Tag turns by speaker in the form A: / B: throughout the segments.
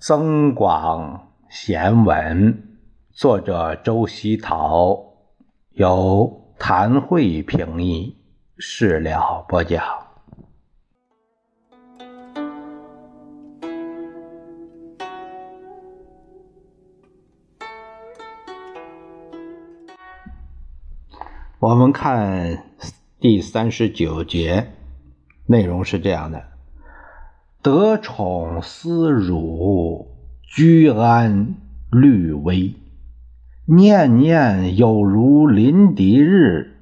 A: 《增广贤文》，作者周希陶，由谭慧评译，事了播讲。我们看第三十九节，内容是这样的：得宠思辱，居安虑危，念念有如临敌日，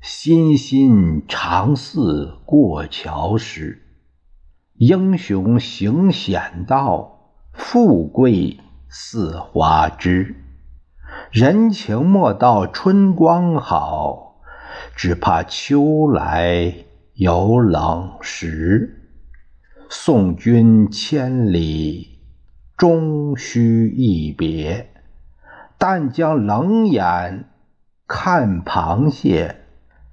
A: 心心常似过桥时。英雄行险道，富贵似花枝。人情莫道春光好，只怕秋来有冷时。送君千里，终须一别。但将冷眼看螃蟹，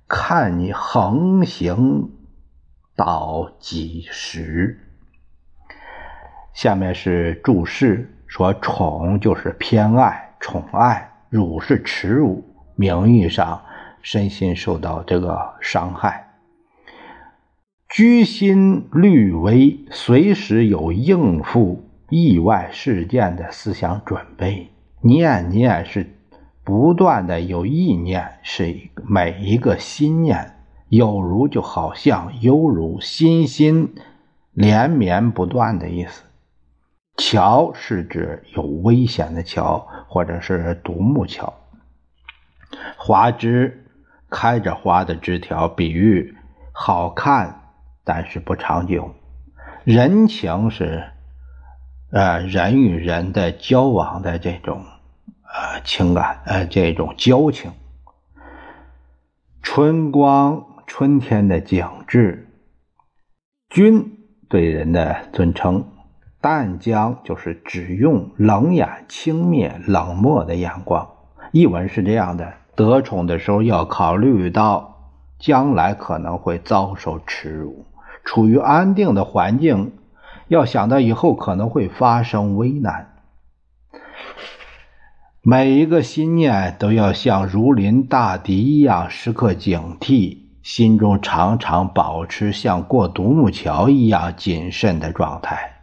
A: 看你横行到几时？下面是注释，说宠就是偏爱。宠爱，辱是耻辱，名誉上身心受到这个伤害，居心虑危，随时有应付意外事件的思想准备。念念是不断的有意念，是每一个心念，有如就好像，犹如心心连绵不断的意思。桥是指有危险的桥，或者是独木桥。花枝开着花的枝条，比喻好看，但是不长久。人情是呃人与人的交往的这种呃情感，呃这种交情。春光，春天的景致。君对人的尊称。但将就是只用冷眼轻蔑、冷漠的眼光。译文是这样的：得宠的时候要考虑到将来可能会遭受耻辱；处于安定的环境，要想到以后可能会发生危难。每一个心念都要像如临大敌一样时刻警惕，心中常常保持像过独木桥一样谨慎的状态。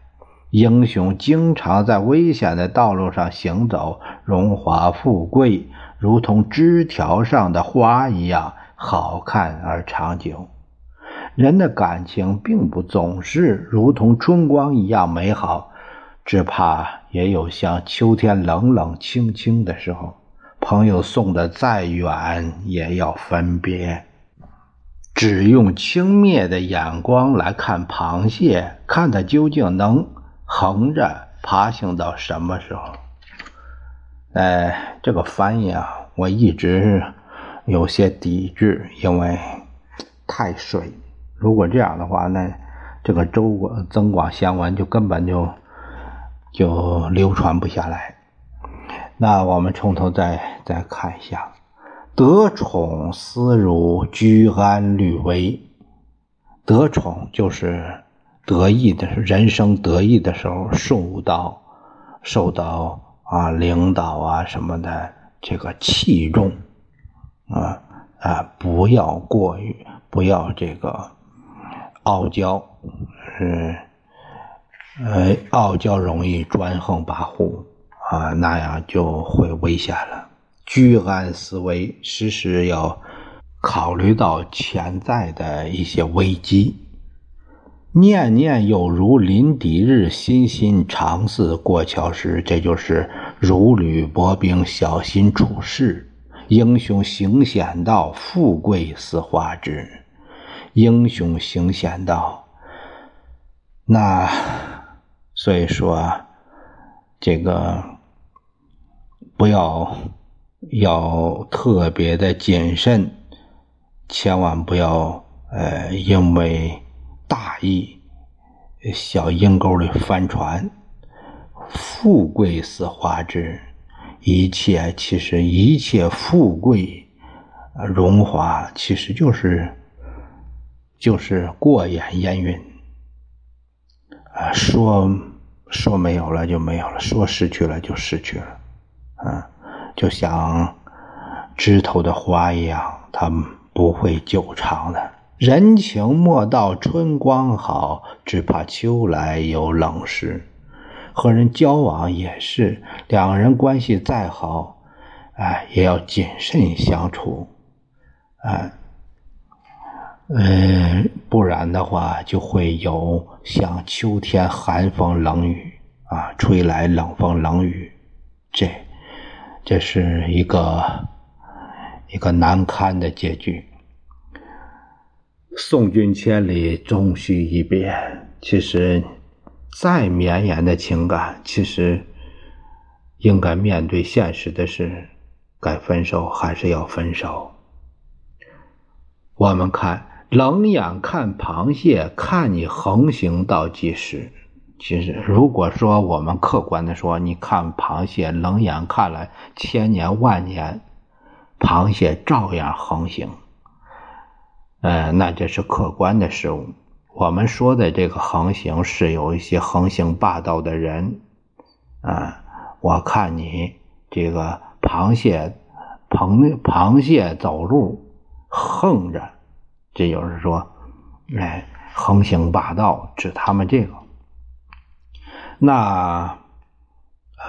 A: 英雄经常在危险的道路上行走，荣华富贵如同枝条上的花一样好看而长久。人的感情并不总是如同春光一样美好，只怕也有像秋天冷冷清清的时候。朋友送的再远，也要分别。只用轻蔑的眼光来看螃蟹，看它究竟能。横着爬行到什么时候？哎，这个翻译啊，我一直有些抵制，因为太水。如果这样的话，那这个《周广增广贤文》就根本就就流传不下来。那我们从头再再看一下：得宠思辱，居安虑危。得宠就是。得意的是人生得意的时候，受到受到啊领导啊什么的这个器重啊啊，不要过于不要这个傲娇，是呃傲娇容易专横跋扈啊，那样就会危险了。居安思危，时时要考虑到潜在的一些危机。念念有如临敌日，心心常似过桥时。这就是如履薄冰，小心处事。英雄行险道，富贵似花枝。英雄行险道，那所以说这个不要要特别的谨慎，千万不要呃因为。大意，小阴沟里翻船。富贵似花枝，一切其实一切富贵、荣华，其实就是就是过眼烟云。啊，说说没有了就没有了，说失去了就失去了，嗯，就像枝头的花一样，它不会久长的。人情莫道春光好，只怕秋来有冷时。和人交往也是，两个人关系再好，哎，也要谨慎相处，哎，嗯，不然的话就会有像秋天寒风冷雨啊，吹来冷风冷雨，这这是一个一个难堪的结局。送君千里，终须一别。其实，再绵延的情感，其实应该面对现实的是，该分手还是要分手。我们看，冷眼看螃蟹，看你横行到几时。其实，如果说我们客观的说，你看螃蟹，冷眼看来，千年万年，螃蟹照样横行。呃，那这是客观的事物。我们说的这个横行，是有一些横行霸道的人。啊，我看你这个螃蟹，螃螃蟹走路横着，这就是说，哎，横行霸道，指他们这个。那。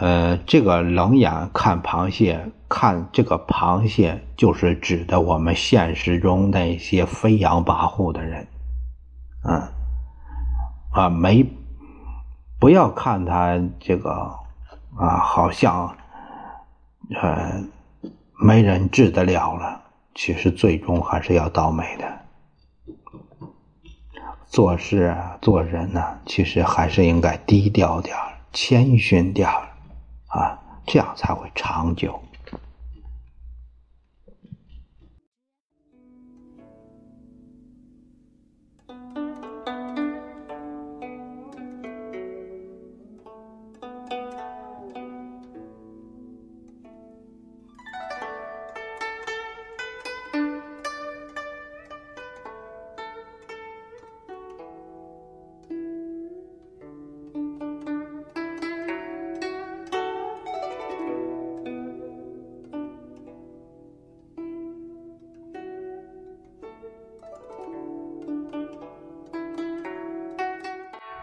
A: 呃，这个冷眼看螃蟹，看这个螃蟹，就是指的我们现实中那些飞扬跋扈的人，嗯，啊，没，不要看他这个啊，好像呃没人治得了了，其实最终还是要倒霉的。做事啊，做人呢，其实还是应该低调点谦逊点啊，这样才会长久。